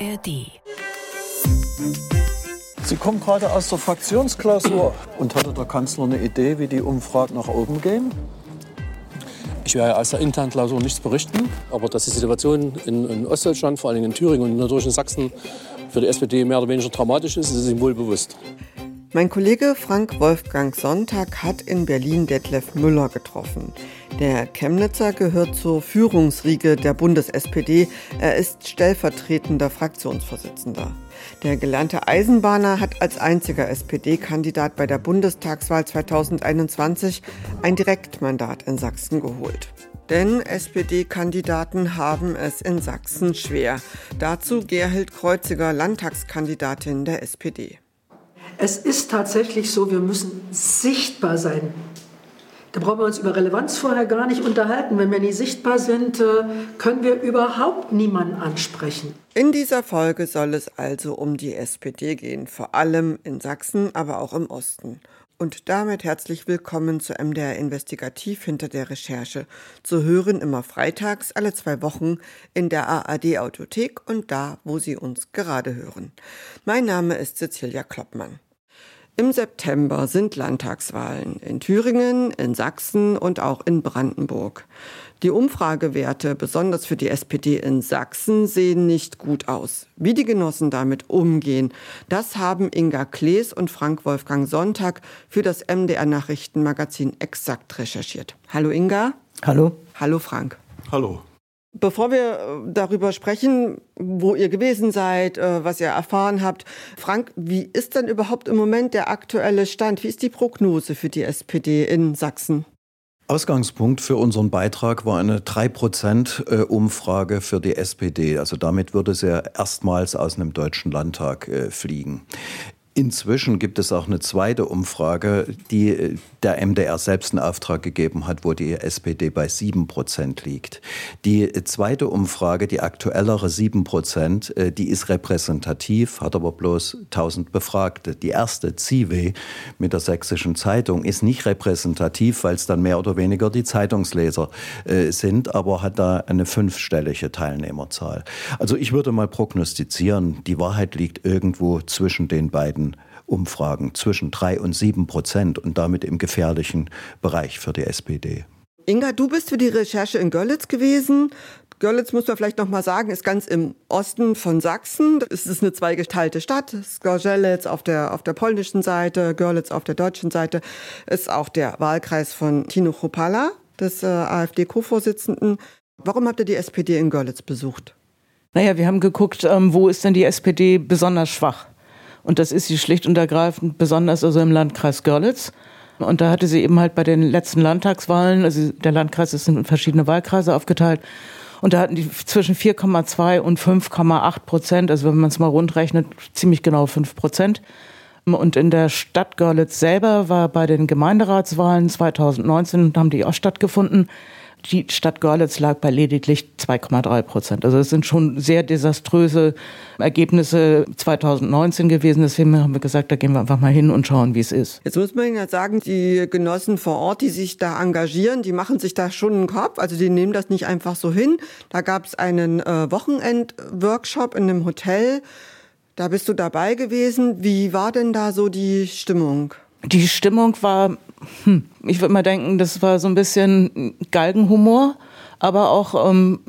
ARD. Sie kommen gerade aus der Fraktionsklausur. Und hatte der Kanzler eine Idee, wie die Umfragen nach oben gehen? Ich werde aus der internen Klausur nichts berichten, aber dass die Situation in, in, Ostdeutschland, vor allem in Thüringen und natürlich in Sachsen, für die SPD mehr oder weniger dramatisch ist, ist ihm wohl bewusst. Mein Kollege Frank Wolfgang Sonntag hat in Berlin Detlef Müller getroffen. Der Chemnitzer gehört zur Führungsriege der Bundes-SPD. Er ist stellvertretender Fraktionsvorsitzender. Der gelernte Eisenbahner hat als einziger SPD-Kandidat bei der Bundestagswahl 2021 ein Direktmandat in Sachsen geholt. Denn SPD-Kandidaten haben es in Sachsen schwer. Dazu Gerhild Kreuziger, Landtagskandidatin der SPD. Es ist tatsächlich so, wir müssen sichtbar sein. Da brauchen wir uns über Relevanz vorher gar nicht unterhalten. Wenn wir nicht sichtbar sind, äh, können wir überhaupt niemanden ansprechen. In dieser Folge soll es also um die SPD gehen, vor allem in Sachsen, aber auch im Osten. Und damit herzlich willkommen zu MDR Investigativ hinter der Recherche. Zu hören immer freitags alle zwei Wochen in der ARD Audiothek und da, wo Sie uns gerade hören. Mein Name ist Cecilia Kloppmann. Im September sind Landtagswahlen in Thüringen, in Sachsen und auch in Brandenburg. Die Umfragewerte, besonders für die SPD in Sachsen, sehen nicht gut aus. Wie die Genossen damit umgehen, das haben Inga Klees und Frank Wolfgang Sonntag für das MDR Nachrichtenmagazin exakt recherchiert. Hallo Inga. Hallo. Hallo Frank. Hallo. Bevor wir äh, darüber sprechen, wo ihr gewesen seid, äh, was ihr erfahren habt, Frank, wie ist denn überhaupt im Moment der aktuelle Stand? Wie ist die Prognose für die SPD in Sachsen? Ausgangspunkt für unseren Beitrag war eine 3%-Umfrage äh, für die SPD. Also damit würde sie erstmals aus einem deutschen Landtag fliegen. Inzwischen gibt es auch eine zweite Umfrage, die äh, der MDR selbst in Auftrag gegeben hat, wo die SPD bei sieben Prozent liegt. Die zweite Umfrage, die aktuellere sieben Prozent, äh, die ist repräsentativ, hat aber bloß 1000 Befragte. Die erste CIWE mit der Sächsischen Zeitung ist nicht repräsentativ, weil es dann mehr oder weniger die Zeitungsleser äh, sind, aber hat da eine fünfstellige Teilnehmerzahl. Also ich würde mal prognostizieren, die Wahrheit liegt irgendwo zwischen den beiden Umfragen zwischen drei und sieben Prozent und damit im gefährlichen Bereich für die SPD. Inga, du bist für die Recherche in Görlitz gewesen. Görlitz muss man vielleicht noch mal sagen, ist ganz im Osten von Sachsen. Es ist eine zweigeteilte Stadt. Gorzelec auf der, auf der polnischen Seite, Görlitz auf der deutschen Seite. Ist auch der Wahlkreis von Tino Chopala, des äh, AfD-Co-Vorsitzenden. Warum habt ihr die SPD in Görlitz besucht? Naja, wir haben geguckt, ähm, wo ist denn die SPD besonders schwach? Und das ist sie schlicht und ergreifend, besonders also im Landkreis Görlitz. Und da hatte sie eben halt bei den letzten Landtagswahlen, also der Landkreis ist in verschiedene Wahlkreise aufgeteilt, und da hatten die zwischen 4,2 und 5,8 Prozent, also wenn man es mal rundrechnet, ziemlich genau 5 Prozent. Und in der Stadt Görlitz selber war bei den Gemeinderatswahlen 2019, haben die auch stattgefunden, die Stadt Görlitz lag bei lediglich 2,3 Prozent. Also es sind schon sehr desaströse Ergebnisse 2019 gewesen. Deswegen haben wir gesagt, da gehen wir einfach mal hin und schauen, wie es ist. Jetzt muss man ja sagen, die Genossen vor Ort, die sich da engagieren, die machen sich da schon einen Kopf. Also die nehmen das nicht einfach so hin. Da gab es einen äh, Wochenend-Workshop in einem Hotel. Da bist du dabei gewesen. Wie war denn da so die Stimmung? Die Stimmung war hm, ich würde mal denken, das war so ein bisschen Galgenhumor, aber auch ähm,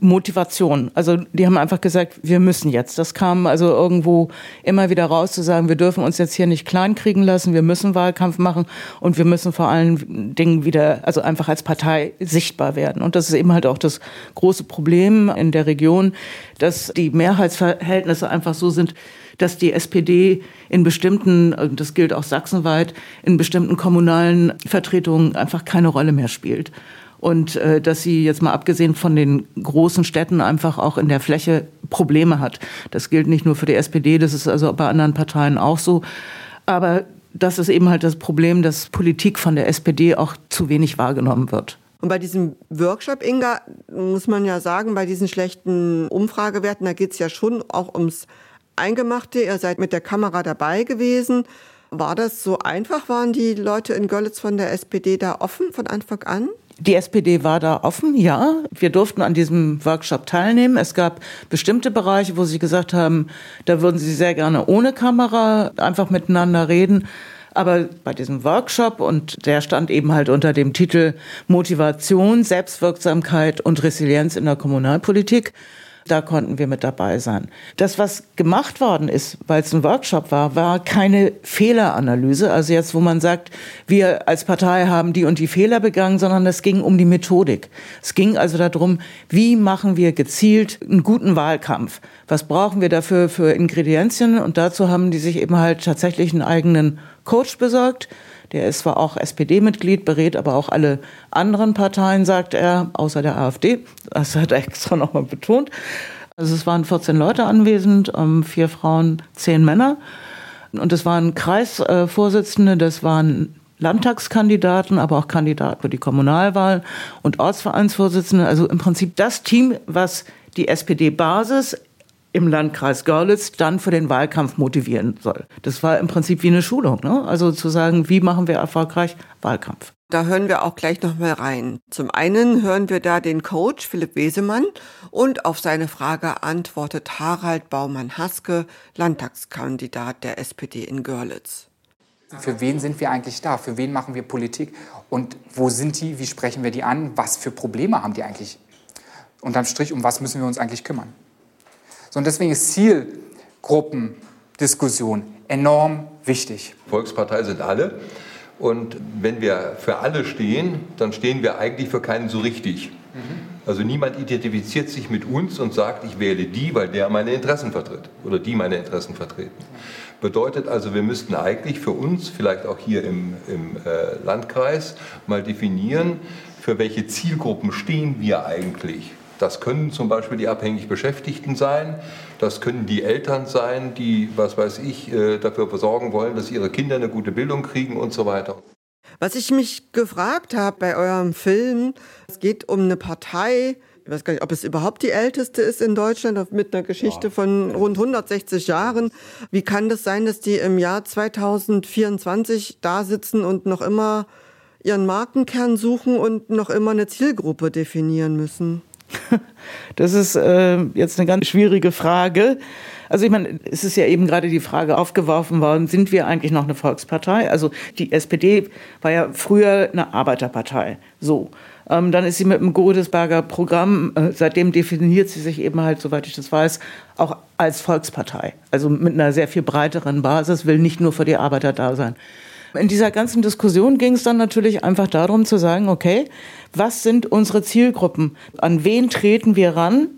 Motivation. Also die haben einfach gesagt, wir müssen jetzt. Das kam also irgendwo immer wieder raus zu sagen, wir dürfen uns jetzt hier nicht kleinkriegen lassen, wir müssen Wahlkampf machen und wir müssen vor allen Dingen wieder, also einfach als Partei sichtbar werden. Und das ist eben halt auch das große Problem in der Region, dass die Mehrheitsverhältnisse einfach so sind, dass die SPD in bestimmten, das gilt auch sachsenweit, in bestimmten kommunalen Vertretungen einfach keine Rolle mehr spielt. Und äh, dass sie jetzt mal abgesehen von den großen Städten einfach auch in der Fläche Probleme hat. Das gilt nicht nur für die SPD, das ist also bei anderen Parteien auch so. Aber das ist eben halt das Problem, dass Politik von der SPD auch zu wenig wahrgenommen wird. Und bei diesem Workshop, Inga, muss man ja sagen, bei diesen schlechten Umfragewerten, da geht es ja schon auch ums Eingemachte, ihr seid mit der Kamera dabei gewesen. War das so einfach? Waren die Leute in Görlitz von der SPD da offen von Anfang an? Die SPD war da offen, ja. Wir durften an diesem Workshop teilnehmen. Es gab bestimmte Bereiche, wo sie gesagt haben, da würden sie sehr gerne ohne Kamera einfach miteinander reden. Aber bei diesem Workshop, und der stand eben halt unter dem Titel Motivation, Selbstwirksamkeit und Resilienz in der Kommunalpolitik, da konnten wir mit dabei sein. Das, was gemacht worden ist, weil es ein Workshop war, war keine Fehleranalyse. Also jetzt, wo man sagt, wir als Partei haben die und die Fehler begangen, sondern es ging um die Methodik. Es ging also darum, wie machen wir gezielt einen guten Wahlkampf? Was brauchen wir dafür für Ingredienzien? Und dazu haben die sich eben halt tatsächlich einen eigenen Coach besorgt. Der ist zwar auch SPD-Mitglied, berät aber auch alle anderen Parteien, sagt er, außer der AfD. Das hat er extra nochmal betont. Also es waren 14 Leute anwesend, ähm, vier Frauen, zehn Männer. Und es waren Kreisvorsitzende, das waren Landtagskandidaten, aber auch Kandidaten für die Kommunalwahl und Ortsvereinsvorsitzende. Also im Prinzip das Team, was die SPD-Basis im Landkreis Görlitz dann für den Wahlkampf motivieren soll. Das war im Prinzip wie eine Schulung, ne? also zu sagen, wie machen wir erfolgreich Wahlkampf. Da hören wir auch gleich noch mal rein. Zum einen hören wir da den Coach Philipp Wesemann und auf seine Frage antwortet Harald Baumann-Haske, Landtagskandidat der SPD in Görlitz. Für wen sind wir eigentlich da? Für wen machen wir Politik? Und wo sind die? Wie sprechen wir die an? Was für Probleme haben die eigentlich? Unterm Strich, um was müssen wir uns eigentlich kümmern? So, und deswegen ist Zielgruppendiskussion enorm wichtig. Volkspartei sind alle. Und wenn wir für alle stehen, dann stehen wir eigentlich für keinen so richtig. Mhm. Also niemand identifiziert sich mit uns und sagt, ich wähle die, weil der meine Interessen vertritt oder die meine Interessen vertreten. Bedeutet also, wir müssten eigentlich für uns, vielleicht auch hier im, im äh, Landkreis, mal definieren, für welche Zielgruppen stehen wir eigentlich. Das können zum Beispiel die abhängig Beschäftigten sein, das können die Eltern sein, die, was weiß ich, äh, dafür besorgen wollen, dass ihre Kinder eine gute Bildung kriegen und so weiter. Was ich mich gefragt habe bei eurem Film, es geht um eine Partei, ich weiß gar nicht, ob es überhaupt die älteste ist in Deutschland, mit einer Geschichte von rund 160 Jahren. Wie kann das sein, dass die im Jahr 2024 da sitzen und noch immer ihren Markenkern suchen und noch immer eine Zielgruppe definieren müssen? Das ist äh, jetzt eine ganz schwierige Frage. Also ich meine, es ist ja eben gerade die Frage aufgeworfen worden, sind wir eigentlich noch eine Volkspartei? Also die SPD war ja früher eine Arbeiterpartei. So. Ähm, dann ist sie mit dem Godesberger Programm, äh, seitdem definiert sie sich eben halt, soweit ich das weiß, auch als Volkspartei. Also mit einer sehr viel breiteren Basis, will nicht nur für die Arbeiter da sein. In dieser ganzen Diskussion ging es dann natürlich einfach darum zu sagen, okay, was sind unsere Zielgruppen? An wen treten wir ran,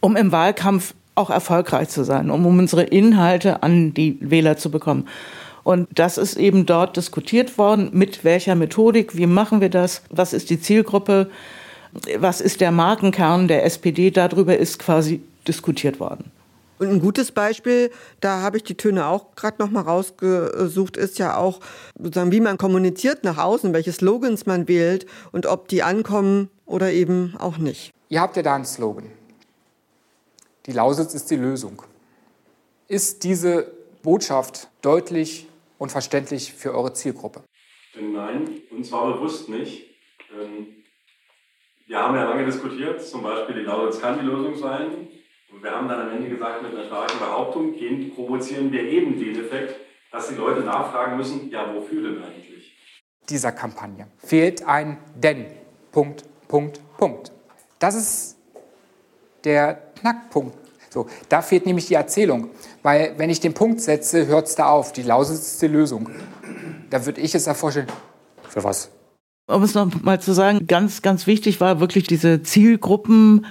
um im Wahlkampf auch erfolgreich zu sein, um unsere Inhalte an die Wähler zu bekommen? Und das ist eben dort diskutiert worden, mit welcher Methodik, wie machen wir das, was ist die Zielgruppe, was ist der Markenkern der SPD, darüber ist quasi diskutiert worden. Und ein gutes Beispiel, da habe ich die Töne auch gerade noch mal rausgesucht, ist ja auch sozusagen, wie man kommuniziert nach außen, welche Slogans man wählt und ob die ankommen oder eben auch nicht. Ihr habt ja da einen Slogan. Die Lausitz ist die Lösung. Ist diese Botschaft deutlich und verständlich für eure Zielgruppe? Nein, und zwar bewusst nicht. Wir haben ja lange diskutiert, zum Beispiel die Lausitz kann die Lösung sein. Und wir haben dann am Ende gesagt, mit einer starken Behauptung gehen, provozieren wir eben den Effekt, dass die Leute nachfragen müssen, ja, wofür denn eigentlich? Dieser Kampagne fehlt ein Denn. Punkt, Punkt, Punkt. Das ist der Knackpunkt. So, da fehlt nämlich die Erzählung. Weil, wenn ich den Punkt setze, hört es da auf. Die die Lösung. Da würde ich es da vorstellen. Für was? Um es noch mal zu sagen, ganz, ganz wichtig war wirklich diese Zielgruppen.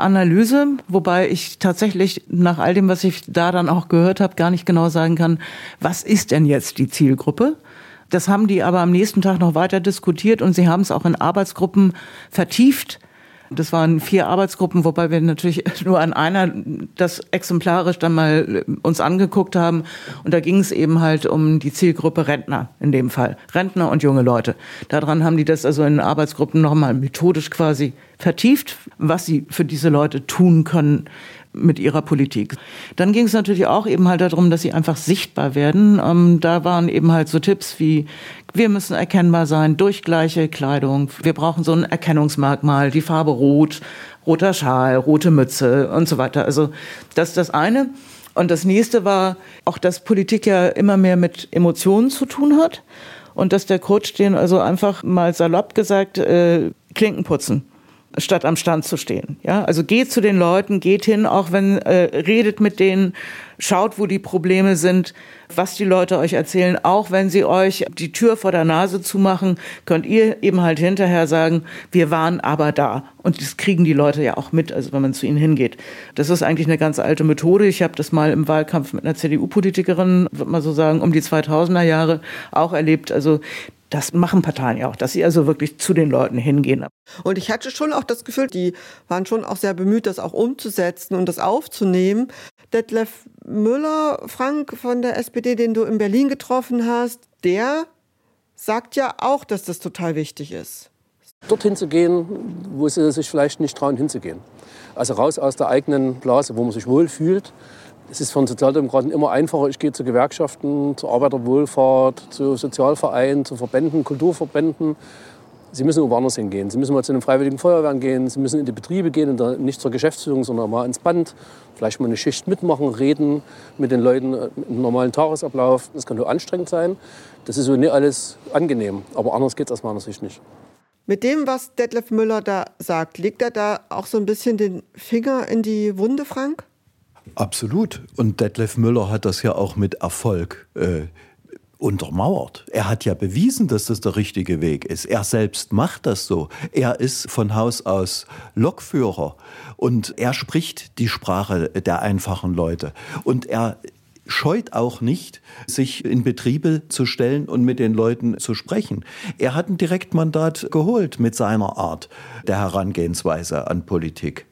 Analyse, wobei ich tatsächlich nach all dem, was ich da dann auch gehört habe, gar nicht genau sagen kann, was ist denn jetzt die Zielgruppe? Das haben die aber am nächsten Tag noch weiter diskutiert und sie haben es auch in Arbeitsgruppen vertieft. Das waren vier Arbeitsgruppen, wobei wir natürlich nur an einer das exemplarisch dann mal uns angeguckt haben. Und da ging es eben halt um die Zielgruppe Rentner in dem Fall. Rentner und junge Leute. Daran haben die das also in Arbeitsgruppen nochmal methodisch quasi vertieft, was sie für diese Leute tun können, mit ihrer Politik. Dann ging es natürlich auch eben halt darum, dass sie einfach sichtbar werden. Ähm, da waren eben halt so Tipps wie, wir müssen erkennbar sein durch gleiche Kleidung. Wir brauchen so ein Erkennungsmerkmal, die Farbe rot, roter Schal, rote Mütze und so weiter. Also das ist das eine. Und das nächste war auch, dass Politik ja immer mehr mit Emotionen zu tun hat und dass der Coach den also einfach mal salopp gesagt äh, Klinken putzen statt am Stand zu stehen. Ja, also geht zu den Leuten, geht hin, auch wenn äh, redet mit denen, schaut, wo die Probleme sind, was die Leute euch erzählen, auch wenn sie euch die Tür vor der Nase zumachen, könnt ihr eben halt hinterher sagen, wir waren aber da. Und das kriegen die Leute ja auch mit, also wenn man zu ihnen hingeht. Das ist eigentlich eine ganz alte Methode. Ich habe das mal im Wahlkampf mit einer CDU-Politikerin, würde man so sagen, um die 2000er Jahre auch erlebt. Also das machen Parteien ja auch, dass sie also wirklich zu den Leuten hingehen. Und ich hatte schon auch das Gefühl, die waren schon auch sehr bemüht, das auch umzusetzen und das aufzunehmen. Detlef Müller, Frank von der SPD, den du in Berlin getroffen hast, der sagt ja auch, dass das total wichtig ist. Dorthin zu gehen, wo sie sich vielleicht nicht trauen hinzugehen. Also raus aus der eigenen Blase, wo man sich wohlfühlt es ist für einen Sozialdemokraten immer einfacher, ich gehe zu Gewerkschaften, zur Arbeiterwohlfahrt, zu Sozialvereinen, zu Verbänden, Kulturverbänden. Sie müssen irgendwo anders hingehen. Sie müssen mal zu den Freiwilligen Feuerwehren gehen, Sie müssen in die Betriebe gehen, nicht zur Geschäftsführung, sondern mal ins Band, vielleicht mal eine Schicht mitmachen, reden mit den Leuten im normalen Tagesablauf. Das kann nur anstrengend sein. Das ist so nicht alles angenehm, aber anders geht es aus meiner Sicht nicht. Mit dem, was Detlef Müller da sagt, legt er da auch so ein bisschen den Finger in die Wunde, Frank? Absolut. Und Detlef Müller hat das ja auch mit Erfolg äh, untermauert. Er hat ja bewiesen, dass das der richtige Weg ist. Er selbst macht das so. Er ist von Haus aus Lokführer und er spricht die Sprache der einfachen Leute. Und er scheut auch nicht, sich in Betriebe zu stellen und mit den Leuten zu sprechen. Er hat ein Direktmandat geholt mit seiner Art der Herangehensweise an Politik.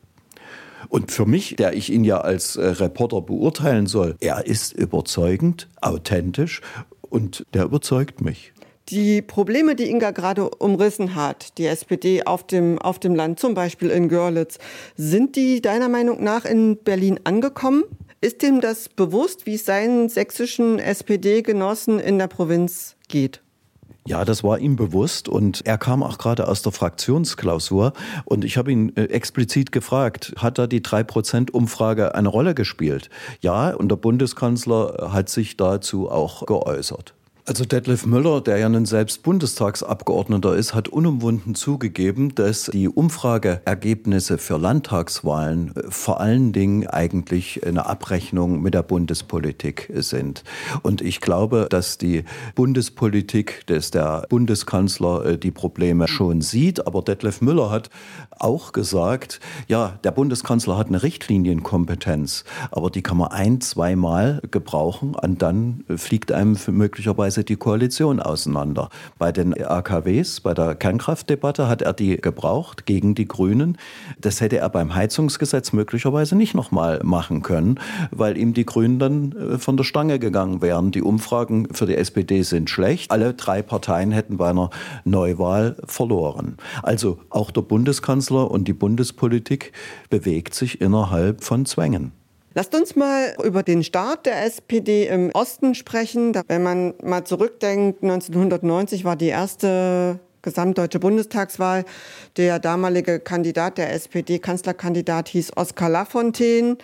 Und für mich, der ich ihn ja als äh, Reporter beurteilen soll, er ist überzeugend, authentisch und der überzeugt mich. Die Probleme, die Inga gerade umrissen hat, die SPD auf dem, auf dem Land, zum Beispiel in Görlitz, sind die deiner Meinung nach in Berlin angekommen? Ist ihm das bewusst, wie es seinen sächsischen SPD-Genossen in der Provinz geht? Ja, das war ihm bewusst und er kam auch gerade aus der Fraktionsklausur und ich habe ihn äh, explizit gefragt, hat da die 3%-Umfrage eine Rolle gespielt? Ja, und der Bundeskanzler hat sich dazu auch geäußert. Also Detlef Müller, der ja nun selbst Bundestagsabgeordneter ist, hat unumwunden zugegeben, dass die Umfrageergebnisse für Landtagswahlen äh, vor allen Dingen eigentlich eine Abrechnung mit der Bundespolitik sind. Und ich glaube, dass die Bundespolitik, dass der Bundeskanzler äh, die Probleme schon sieht. Aber Detlef Müller hat auch gesagt, ja, der Bundeskanzler hat eine Richtlinienkompetenz, aber die kann man ein, zweimal gebrauchen und dann fliegt einem möglicherweise die Koalition auseinander. Bei den AKWs, bei der Kernkraftdebatte hat er die gebraucht gegen die Grünen. Das hätte er beim Heizungsgesetz möglicherweise nicht nochmal machen können, weil ihm die Grünen dann äh, von der Stange gegangen wären. Die Umfragen für die SPD sind schlecht. Alle drei Parteien hätten bei einer Neuwahl verloren. Also auch der Bundeskanzler und die Bundespolitik bewegt sich innerhalb von Zwängen. Lasst uns mal über den Start der SPD im Osten sprechen. Wenn man mal zurückdenkt, 1990 war die erste gesamtdeutsche Bundestagswahl. Der damalige Kandidat der SPD, Kanzlerkandidat, hieß Oskar Lafontaine.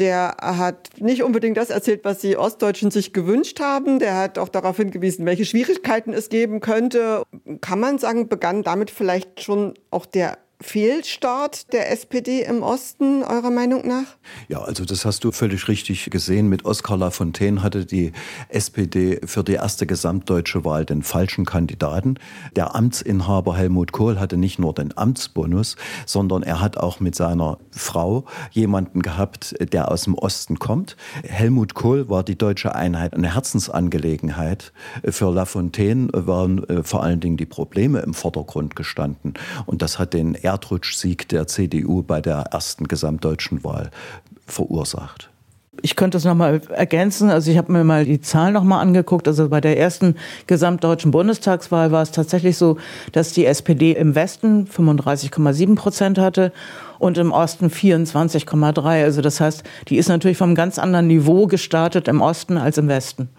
Der hat nicht unbedingt das erzählt, was die Ostdeutschen sich gewünscht haben. Der hat auch darauf hingewiesen, welche Schwierigkeiten es geben könnte. Kann man sagen, begann damit vielleicht schon auch der Fehlstart der SPD im Osten, eurer Meinung nach? Ja, also das hast du völlig richtig gesehen. Mit Oskar Lafontaine hatte die SPD für die erste gesamtdeutsche Wahl den falschen Kandidaten. Der Amtsinhaber Helmut Kohl hatte nicht nur den Amtsbonus, sondern er hat auch mit seiner Frau jemanden gehabt, der aus dem Osten kommt. Helmut Kohl war die deutsche Einheit eine Herzensangelegenheit. Für Lafontaine waren äh, vor allen Dingen die Probleme im Vordergrund gestanden. Und das hat den Erdrutschsieg der CDU bei der ersten gesamtdeutschen Wahl verursacht. Ich könnte es nochmal ergänzen. Also ich habe mir mal die Zahlen nochmal angeguckt. Also bei der ersten gesamtdeutschen Bundestagswahl war es tatsächlich so, dass die SPD im Westen 35,7 Prozent hatte und im Osten 24,3. Also das heißt, die ist natürlich vom ganz anderen Niveau gestartet im Osten als im Westen.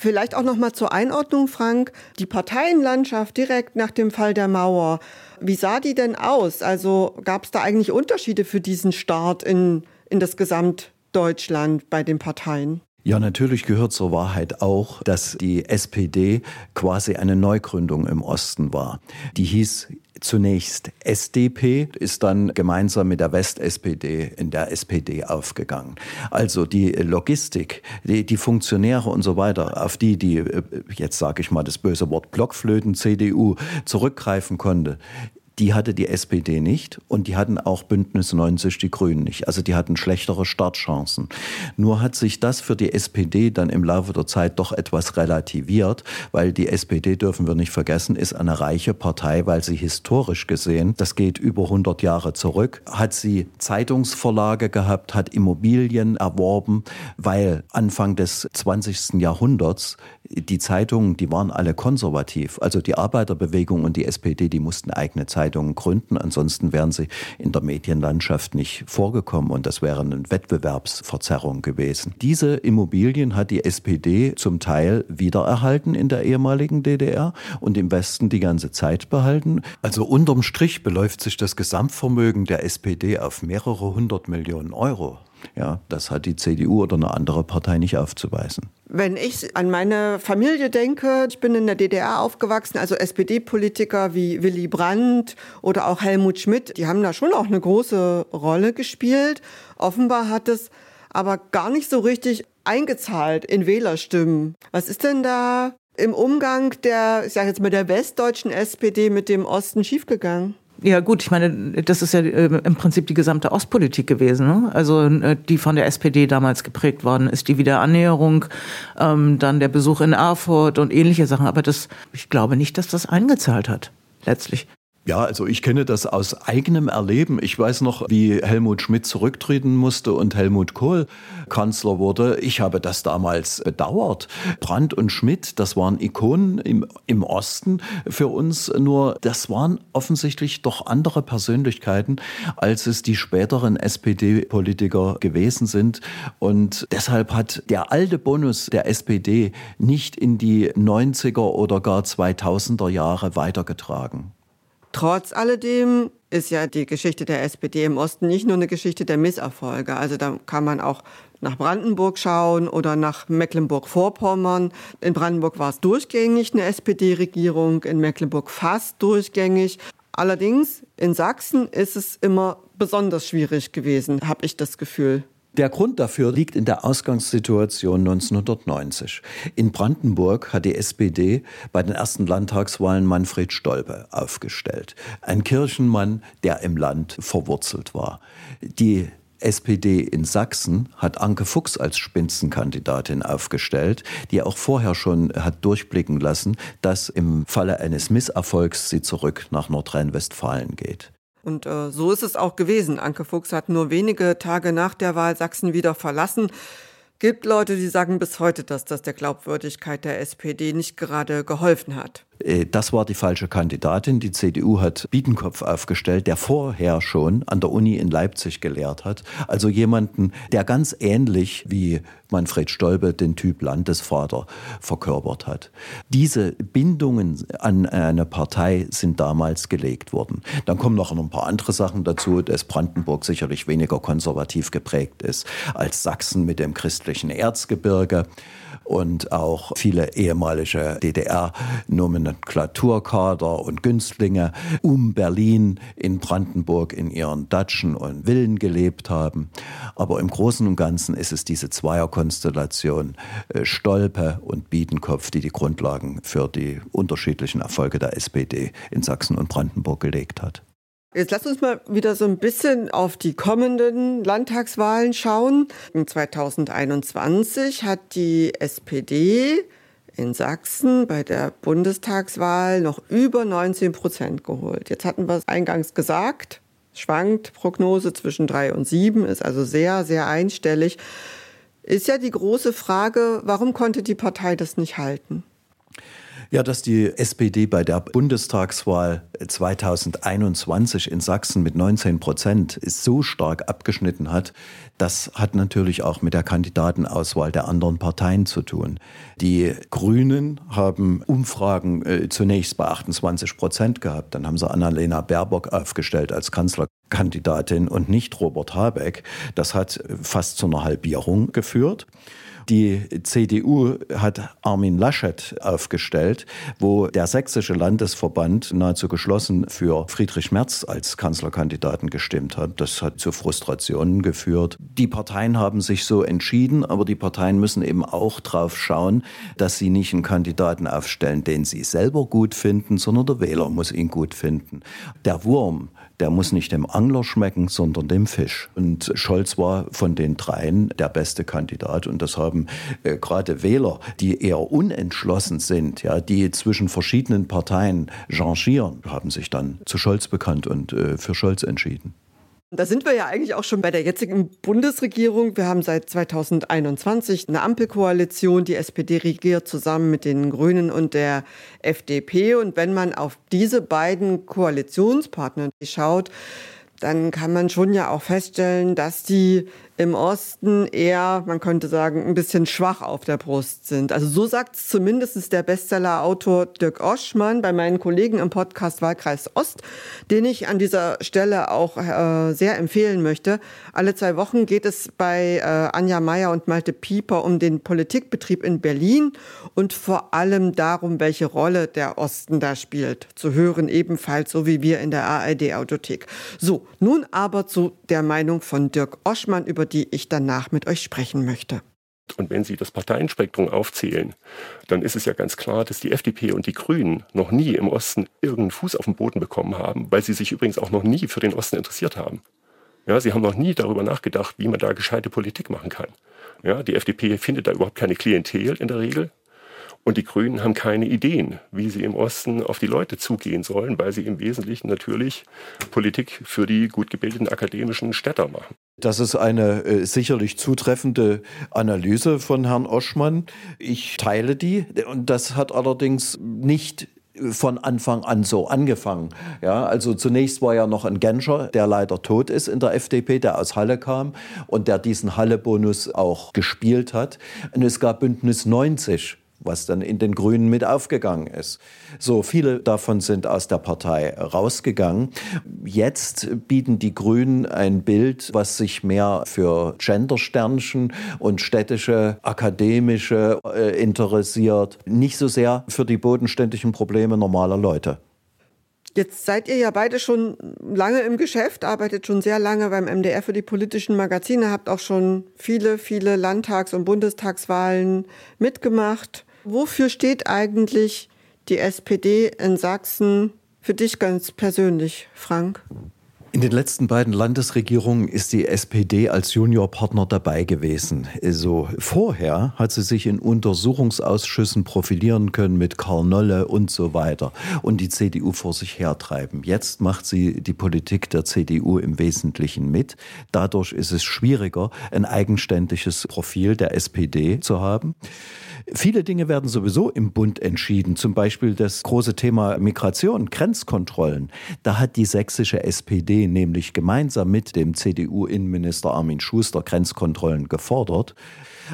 Vielleicht auch noch mal zur Einordnung, Frank. Die Parteienlandschaft direkt nach dem Fall der Mauer, wie sah die denn aus? Also gab es da eigentlich Unterschiede für diesen Start in, in das Gesamtdeutschland bei den Parteien? Ja, natürlich gehört zur Wahrheit auch, dass die SPD quasi eine Neugründung im Osten war. Die hieß zunächst SDP, ist dann gemeinsam mit der West-SPD in der SPD aufgegangen. Also die Logistik, die, die Funktionäre und so weiter, auf die die, jetzt sage ich mal das böse Wort Blockflöten, CDU zurückgreifen konnte, die hatte die SPD nicht und die hatten auch Bündnis 90 die Grünen nicht. Also die hatten schlechtere Startchancen. Nur hat sich das für die SPD dann im Laufe der Zeit doch etwas relativiert, weil die SPD, dürfen wir nicht vergessen, ist eine reiche Partei, weil sie historisch gesehen, das geht über 100 Jahre zurück, hat sie Zeitungsverlage gehabt, hat Immobilien erworben, weil Anfang des 20. Jahrhunderts die Zeitungen, die waren alle konservativ. Also die Arbeiterbewegung und die SPD, die mussten eigene Zeitungen gründen. Ansonsten wären sie in der Medienlandschaft nicht vorgekommen und das wäre eine Wettbewerbsverzerrung gewesen. Diese Immobilien hat die SPD zum Teil wiedererhalten in der ehemaligen DDR und im Westen die ganze Zeit behalten. Also unterm Strich beläuft sich das Gesamtvermögen der SPD auf mehrere hundert Millionen Euro. Ja, das hat die CDU oder eine andere Partei nicht aufzuweisen. Wenn ich an meine Familie denke, ich bin in der DDR aufgewachsen, also SPD-Politiker wie Willy Brandt oder auch Helmut Schmidt, die haben da schon auch eine große Rolle gespielt. Offenbar hat es aber gar nicht so richtig eingezahlt in Wählerstimmen. Was ist denn da im Umgang der, ich sage jetzt mal, der westdeutschen SPD mit dem Osten schiefgegangen? Ja gut, ich meine, das ist ja äh, im Prinzip die gesamte Ostpolitik gewesen, ne? also äh, die von der SPD damals geprägt worden ist, die Wiederannäherung, ähm, dann der Besuch in Erfurt und ähnliche Sachen. Aber das, ich glaube nicht, dass das eingezahlt hat letztlich. Ja, also ich kenne das aus eigenem Erleben. Ich weiß noch, wie Helmut Schmidt zurücktreten musste und Helmut Kohl Kanzler wurde. Ich habe das damals bedauert. Brandt und Schmidt, das waren Ikonen im, im Osten für uns. Nur das waren offensichtlich doch andere Persönlichkeiten, als es die späteren SPD-Politiker gewesen sind. Und deshalb hat der alte Bonus der SPD nicht in die 90er oder gar 2000er Jahre weitergetragen. Trotz alledem ist ja die Geschichte der SPD im Osten nicht nur eine Geschichte der Misserfolge. Also da kann man auch nach Brandenburg schauen oder nach Mecklenburg-Vorpommern. In Brandenburg war es durchgängig eine SPD-Regierung, in Mecklenburg fast durchgängig. Allerdings in Sachsen ist es immer besonders schwierig gewesen, habe ich das Gefühl. Der Grund dafür liegt in der Ausgangssituation 1990. In Brandenburg hat die SPD bei den ersten Landtagswahlen Manfred Stolpe aufgestellt. Ein Kirchenmann, der im Land verwurzelt war. Die SPD in Sachsen hat Anke Fuchs als Spitzenkandidatin aufgestellt, die auch vorher schon hat durchblicken lassen, dass im Falle eines Misserfolgs sie zurück nach Nordrhein-Westfalen geht. Und äh, so ist es auch gewesen. Anke Fuchs hat nur wenige Tage nach der Wahl Sachsen wieder verlassen. Gibt Leute, die sagen bis heute, dass das der Glaubwürdigkeit der SPD nicht gerade geholfen hat. Äh, das war die falsche Kandidatin. Die CDU hat Biedenkopf aufgestellt, der vorher schon an der Uni in Leipzig gelehrt hat. Also jemanden, der ganz ähnlich wie Manfred Stolbe den Typ Landesvater verkörpert hat. Diese Bindungen an eine Partei sind damals gelegt worden. Dann kommen noch ein paar andere Sachen dazu, dass Brandenburg sicherlich weniger konservativ geprägt ist als Sachsen mit dem christlichen Erzgebirge und auch viele ehemalige DDR-Nomenklaturkader und Günstlinge um Berlin in Brandenburg in ihren Datschen und Villen glebt haben. Aber im Großen und Ganzen ist es diese Zweierkonstellation äh, Stolpe und Biedenkopf, die die Grundlagen für die unterschiedlichen Erfolge der SPD in Sachsen und Brandenburg gelegt hat. Jetzt lass uns mal wieder so ein bisschen auf die kommenden Landtagswahlen schauen. 2021 hat die SPD in Sachsen bei der Bundestagswahl noch über 19 Prozent geholt. Jetzt hatten wir es eingangs gesagt, schwankt Prognose zwischen drei und sieben, ist also sehr, sehr einstellig. Ist ja die große Frage, warum konnte die Partei das nicht halten? Ja, dass die SPD bei der Bundestagswahl 2021 in Sachsen mit 19 Prozent so stark abgeschnitten hat, das hat natürlich auch mit der Kandidatenauswahl der anderen Parteien zu tun. Die Grünen haben Umfragen äh, zunächst bei 28 Prozent gehabt. Dann haben sie Annalena Baerbock aufgestellt als Kanzlerkandidatin und nicht Robert Habeck. Das hat fast zu einer Halbierung geführt. Die CDU hat Armin Laschet aufgestellt, wo der sächsische Landesverband nahezu geschlossen für Friedrich Merz als Kanzlerkandidaten gestimmt hat. Das hat zu Frustrationen geführt. Die Parteien haben sich so entschieden, aber die Parteien müssen eben auch drauf schauen, dass sie nicht einen Kandidaten aufstellen, den sie selber gut finden, sondern der Wähler muss ihn gut finden. Der Wurm der muss nicht dem Angler schmecken, sondern dem Fisch. Und Scholz war von den dreien der beste Kandidat. Und das haben äh, gerade Wähler, die eher unentschlossen sind, ja, die zwischen verschiedenen Parteien changieren, haben sich dann zu Scholz bekannt und äh, für Scholz entschieden. Da sind wir ja eigentlich auch schon bei der jetzigen Bundesregierung. Wir haben seit 2021 eine Ampelkoalition. Die SPD regiert zusammen mit den Grünen und der FDP. Und wenn man auf diese beiden Koalitionspartner schaut, dann kann man schon ja auch feststellen, dass die im Osten eher, man könnte sagen, ein bisschen schwach auf der Brust sind. Also so sagt es zumindest der Bestsellerautor Dirk Oschmann bei meinen Kollegen im Podcast Wahlkreis Ost, den ich an dieser Stelle auch äh, sehr empfehlen möchte. Alle zwei Wochen geht es bei äh, Anja Meyer und Malte Pieper um den Politikbetrieb in Berlin und vor allem darum, welche Rolle der Osten da spielt. Zu hören ebenfalls, so wie wir in der ARD-Audiothek. So, nun aber zu der Meinung von Dirk Oschmann über die ich danach mit euch sprechen möchte. Und wenn Sie das Parteienspektrum aufzählen, dann ist es ja ganz klar, dass die FDP und die Grünen noch nie im Osten irgendeinen Fuß auf den Boden bekommen haben, weil sie sich übrigens auch noch nie für den Osten interessiert haben. Ja, sie haben noch nie darüber nachgedacht, wie man da gescheite Politik machen kann. Ja, die FDP findet da überhaupt keine Klientel in der Regel. Und die Grünen haben keine Ideen, wie sie im Osten auf die Leute zugehen sollen, weil sie im Wesentlichen natürlich Politik für die gut gebildeten akademischen Städter machen. Das ist eine äh, sicherlich zutreffende Analyse von Herrn Oschmann. Ich teile die und das hat allerdings nicht von Anfang an so angefangen. Ja, also zunächst war ja noch ein Genscher, der leider tot ist in der FDP, der aus Halle kam und der diesen Halle-Bonus auch gespielt hat. Und es gab Bündnis 90 was dann in den Grünen mit aufgegangen ist. So viele davon sind aus der Partei rausgegangen. Jetzt bieten die Grünen ein Bild, was sich mehr für Gendersternchen und städtische akademische äh, interessiert, nicht so sehr für die bodenständigen Probleme normaler Leute. Jetzt seid ihr ja beide schon lange im Geschäft, arbeitet schon sehr lange beim MDR für die politischen Magazine, habt auch schon viele, viele Landtags- und Bundestagswahlen mitgemacht. Wofür steht eigentlich die SPD in Sachsen für dich ganz persönlich, Frank? In den letzten beiden Landesregierungen ist die SPD als Juniorpartner dabei gewesen. Also vorher hat sie sich in Untersuchungsausschüssen profilieren können mit Karl Nolle und so weiter und die CDU vor sich hertreiben. Jetzt macht sie die Politik der CDU im Wesentlichen mit. Dadurch ist es schwieriger, ein eigenständiges Profil der SPD zu haben. Viele Dinge werden sowieso im Bund entschieden, zum Beispiel das große Thema Migration, Grenzkontrollen. Da hat die sächsische SPD nämlich gemeinsam mit dem CDU-Innenminister Armin Schuster Grenzkontrollen gefordert.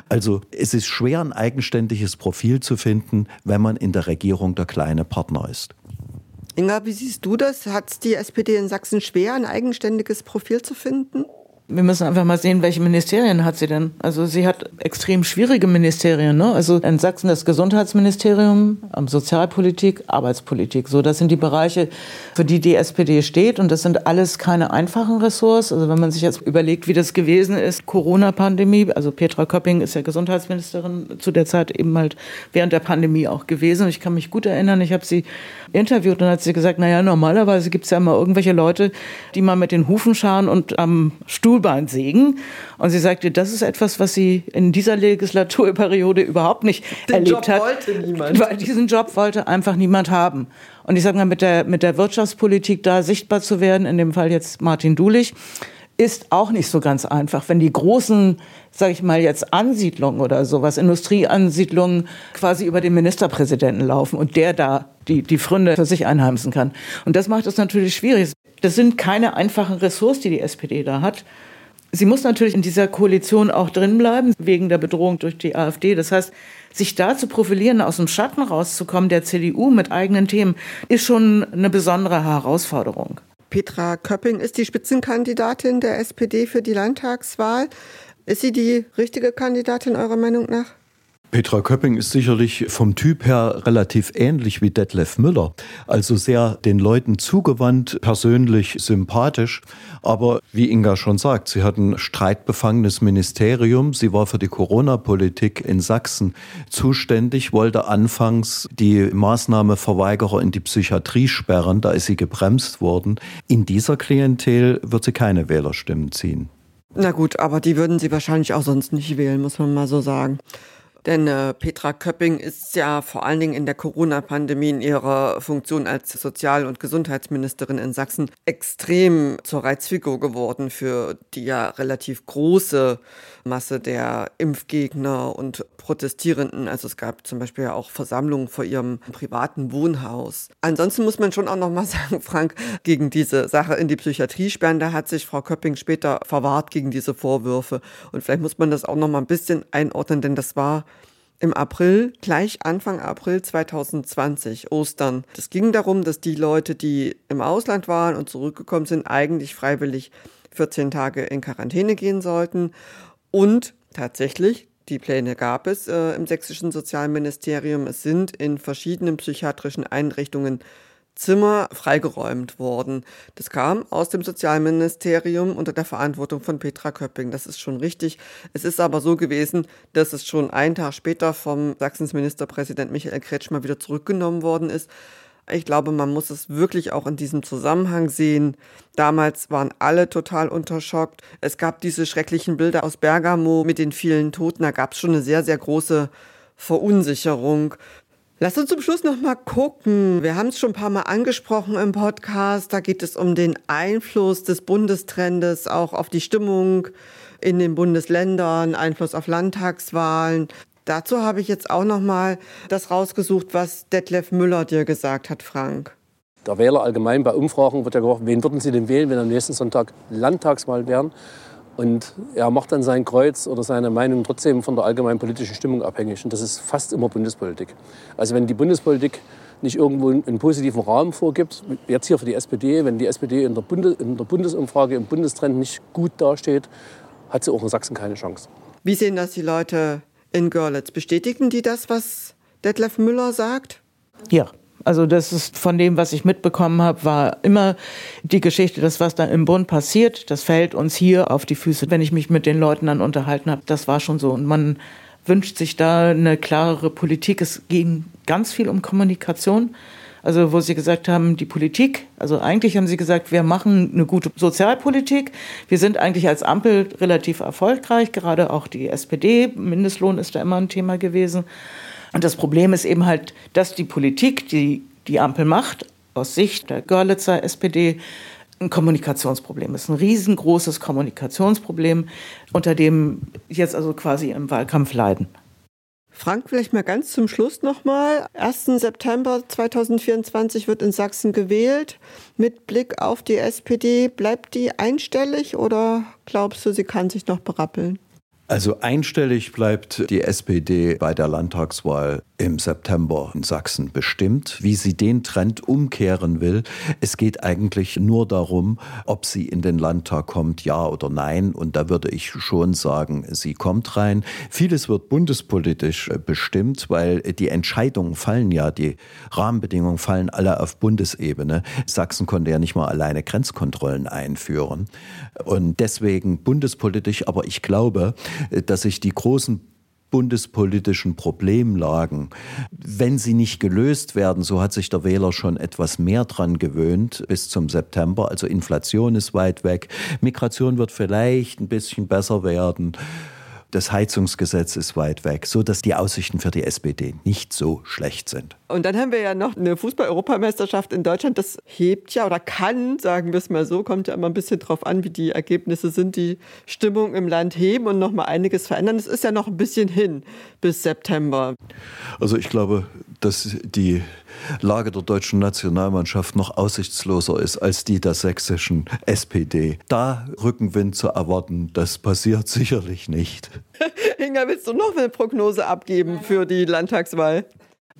Also es ist schwer, ein eigenständiges Profil zu finden, wenn man in der Regierung der kleine Partner ist. Inga, wie siehst du das? Hat es die SPD in Sachsen schwer, ein eigenständiges Profil zu finden? Wir müssen einfach mal sehen, welche Ministerien hat sie denn. Also sie hat extrem schwierige Ministerien. Ne? Also in Sachsen das Gesundheitsministerium, Sozialpolitik, Arbeitspolitik. So, das sind die Bereiche, für die die SPD steht. Und das sind alles keine einfachen Ressorts. Also wenn man sich jetzt überlegt, wie das gewesen ist, Corona-Pandemie. Also Petra Köpping ist ja Gesundheitsministerin zu der Zeit eben halt während der Pandemie auch gewesen. Und ich kann mich gut erinnern, ich habe sie interviewt und hat sie gesagt, naja, normalerweise gibt es ja immer irgendwelche Leute, die mal mit den Hufen scharen und am Sägen. Und sie sagte, das ist etwas, was sie in dieser Legislaturperiode überhaupt nicht den erlebt Job hat. Wollte niemand. Weil diesen Job wollte einfach niemand haben. Und ich sage mal, mit der, mit der Wirtschaftspolitik da sichtbar zu werden, in dem Fall jetzt Martin Dulich, ist auch nicht so ganz einfach. Wenn die großen, sage ich mal jetzt Ansiedlungen oder sowas, Industrieansiedlungen quasi über den Ministerpräsidenten laufen und der da die, die Fründe für sich einheimsen kann. Und das macht es natürlich schwierig. Das sind keine einfachen Ressourcen, die die SPD da hat. Sie muss natürlich in dieser Koalition auch drinbleiben, wegen der Bedrohung durch die AfD. Das heißt, sich da zu profilieren, aus dem Schatten rauszukommen, der CDU mit eigenen Themen, ist schon eine besondere Herausforderung. Petra Köpping ist die Spitzenkandidatin der SPD für die Landtagswahl. Ist sie die richtige Kandidatin eurer Meinung nach? Petra Köpping ist sicherlich vom Typ her relativ ähnlich wie Detlef Müller. Also sehr den Leuten zugewandt, persönlich sympathisch. Aber wie Inga schon sagt, sie hat ein streitbefangenes Ministerium. Sie war für die Corona-Politik in Sachsen zuständig, wollte anfangs die Maßnahme Verweigerer in die Psychiatrie sperren. Da ist sie gebremst worden. In dieser Klientel wird sie keine Wählerstimmen ziehen. Na gut, aber die würden sie wahrscheinlich auch sonst nicht wählen, muss man mal so sagen. Denn äh, Petra Köpping ist ja vor allen Dingen in der Corona-Pandemie in ihrer Funktion als Sozial- und Gesundheitsministerin in Sachsen extrem zur Reizfigur geworden für die ja relativ große Masse der Impfgegner und Protestierenden. Also es gab zum Beispiel ja auch Versammlungen vor ihrem privaten Wohnhaus. Ansonsten muss man schon auch noch mal sagen, Frank, gegen diese Sache in die Psychiatrie sperren, da hat sich Frau Köpping später verwahrt gegen diese Vorwürfe. Und vielleicht muss man das auch noch mal ein bisschen einordnen, denn das war im April, gleich Anfang April 2020, Ostern. Es ging darum, dass die Leute, die im Ausland waren und zurückgekommen sind, eigentlich freiwillig 14 Tage in Quarantäne gehen sollten. Und tatsächlich, die Pläne gab es äh, im sächsischen Sozialministerium. Es sind in verschiedenen psychiatrischen Einrichtungen Zimmer freigeräumt worden. Das kam aus dem Sozialministerium unter der Verantwortung von Petra Köpping. Das ist schon richtig. Es ist aber so gewesen, dass es schon einen Tag später vom Sachsens Ministerpräsident Michael Kretschmer wieder zurückgenommen worden ist. Ich glaube, man muss es wirklich auch in diesem Zusammenhang sehen. Damals waren alle total unterschockt. Es gab diese schrecklichen Bilder aus Bergamo mit den vielen Toten. Da gab es schon eine sehr, sehr große Verunsicherung. Lass uns zum Schluss noch mal gucken. Wir haben es schon ein paar Mal angesprochen im Podcast. Da geht es um den Einfluss des Bundestrendes auch auf die Stimmung in den Bundesländern, Einfluss auf Landtagswahlen. Dazu habe ich jetzt auch noch mal das rausgesucht, was Detlef Müller dir gesagt hat, Frank. Der Wähler allgemein bei Umfragen wird ja gefragt, wen würden Sie denn wählen, wenn am nächsten Sonntag Landtagswahl wären? Und er macht dann sein Kreuz oder seine Meinung trotzdem von der allgemeinen politischen Stimmung abhängig. Und das ist fast immer Bundespolitik. Also wenn die Bundespolitik nicht irgendwo einen positiven Rahmen vorgibt, jetzt hier für die SPD, wenn die SPD in der, Bundes in der Bundesumfrage im Bundestrend nicht gut dasteht, hat sie auch in Sachsen keine Chance. Wie sehen das die Leute in Görlitz? Bestätigen die das, was Detlef Müller sagt? Ja, also das ist von dem, was ich mitbekommen habe, war immer die Geschichte, dass was da im Bund passiert, das fällt uns hier auf die Füße. Wenn ich mich mit den Leuten dann unterhalten habe, das war schon so. Und man wünscht sich da eine klarere Politik. Es ging ganz viel um Kommunikation. Also wo sie gesagt haben, die Politik, also eigentlich haben sie gesagt, wir machen eine gute Sozialpolitik. Wir sind eigentlich als Ampel relativ erfolgreich, gerade auch die SPD. Mindestlohn ist da immer ein Thema gewesen. Und das Problem ist eben halt, dass die Politik, die die Ampel macht, aus Sicht der Görlitzer SPD, ein Kommunikationsproblem ist, ein riesengroßes Kommunikationsproblem, unter dem jetzt also quasi im Wahlkampf leiden. Frank, vielleicht mal ganz zum Schluss nochmal. 1. September 2024 wird in Sachsen gewählt. Mit Blick auf die SPD, bleibt die einstellig oder glaubst du, sie kann sich noch berappeln? Also einstellig bleibt die SPD bei der Landtagswahl im September in Sachsen bestimmt. Wie sie den Trend umkehren will, es geht eigentlich nur darum, ob sie in den Landtag kommt, ja oder nein. Und da würde ich schon sagen, sie kommt rein. Vieles wird bundespolitisch bestimmt, weil die Entscheidungen fallen ja, die Rahmenbedingungen fallen alle auf Bundesebene. Sachsen konnte ja nicht mal alleine Grenzkontrollen einführen. Und deswegen bundespolitisch, aber ich glaube, dass sich die großen bundespolitischen Problemlagen, wenn sie nicht gelöst werden, so hat sich der Wähler schon etwas mehr dran gewöhnt bis zum September. Also Inflation ist weit weg, Migration wird vielleicht ein bisschen besser werden. Das Heizungsgesetz ist weit weg, so dass die Aussichten für die SPD nicht so schlecht sind. Und dann haben wir ja noch eine Fußball-Europameisterschaft in Deutschland. Das hebt ja oder kann, sagen wir es mal so, kommt ja immer ein bisschen drauf an, wie die Ergebnisse sind, die Stimmung im Land heben und noch mal einiges verändern. Es ist ja noch ein bisschen hin bis September. Also ich glaube, dass die Lage der deutschen Nationalmannschaft noch aussichtsloser ist als die der sächsischen SPD. Da Rückenwind zu erwarten, das passiert sicherlich nicht. Inga, willst du noch eine Prognose abgeben für die Landtagswahl?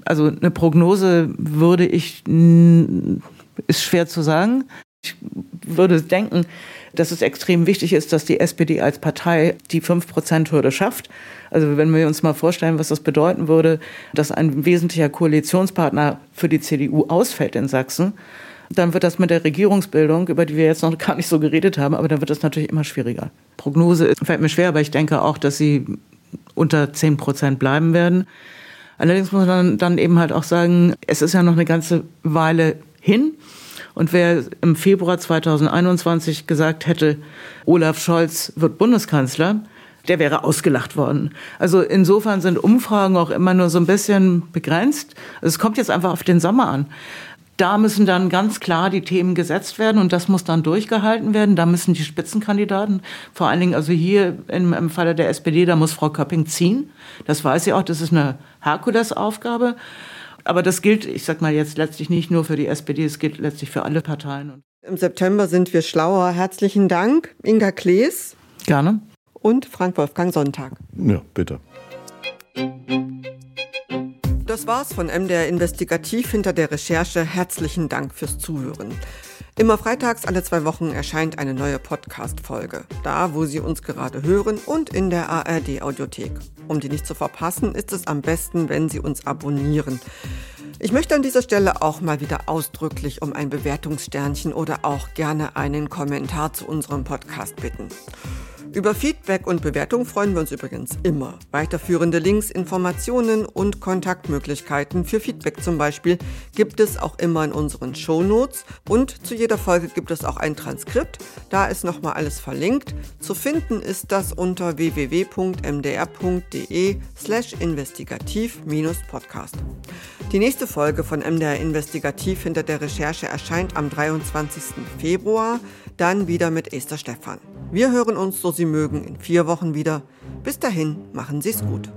Also eine Prognose würde ich, ist schwer zu sagen. Ich würde denken, dass es extrem wichtig ist, dass die SPD als Partei die 5-Prozent-Hürde schafft. Also wenn wir uns mal vorstellen, was das bedeuten würde, dass ein wesentlicher Koalitionspartner für die CDU ausfällt in Sachsen, dann wird das mit der Regierungsbildung, über die wir jetzt noch gar nicht so geredet haben, aber dann wird das natürlich immer schwieriger. Prognose fällt mir schwer, aber ich denke auch, dass sie unter 10 Prozent bleiben werden. Allerdings muss man dann eben halt auch sagen, es ist ja noch eine ganze Weile hin. Und wer im Februar 2021 gesagt hätte, Olaf Scholz wird Bundeskanzler, der wäre ausgelacht worden. Also insofern sind Umfragen auch immer nur so ein bisschen begrenzt. Also es kommt jetzt einfach auf den Sommer an. Da müssen dann ganz klar die Themen gesetzt werden und das muss dann durchgehalten werden. Da müssen die Spitzenkandidaten, vor allen Dingen also hier im, im Falle der SPD, da muss Frau Köpping ziehen. Das weiß sie auch, das ist eine Herkulesaufgabe. Aber das gilt, ich sag mal jetzt letztlich nicht nur für die SPD, es gilt letztlich für alle Parteien. Im September sind wir schlauer. Herzlichen Dank, Inga Klees. Gerne. Und Frank Wolfgang Sonntag. Ja, bitte. Das war's von MDR Investigativ hinter der Recherche. Herzlichen Dank fürs Zuhören. Immer freitags alle zwei Wochen erscheint eine neue Podcast-Folge. Da, wo Sie uns gerade hören und in der ARD-Audiothek. Um die nicht zu verpassen, ist es am besten, wenn Sie uns abonnieren. Ich möchte an dieser Stelle auch mal wieder ausdrücklich um ein Bewertungssternchen oder auch gerne einen Kommentar zu unserem Podcast bitten. Über Feedback und Bewertung freuen wir uns übrigens immer. Weiterführende Links, Informationen und Kontaktmöglichkeiten für Feedback zum Beispiel gibt es auch immer in unseren Shownotes und zu jeder Folge gibt es auch ein Transkript. Da ist nochmal alles verlinkt. Zu finden ist das unter www.mdr.de slash investigativ-podcast. Die nächste Folge von MDR Investigativ hinter der Recherche erscheint am 23. Februar, dann wieder mit Esther Stephan. Wir hören uns, so Sie mögen, in vier Wochen wieder. Bis dahin, machen Sie es gut.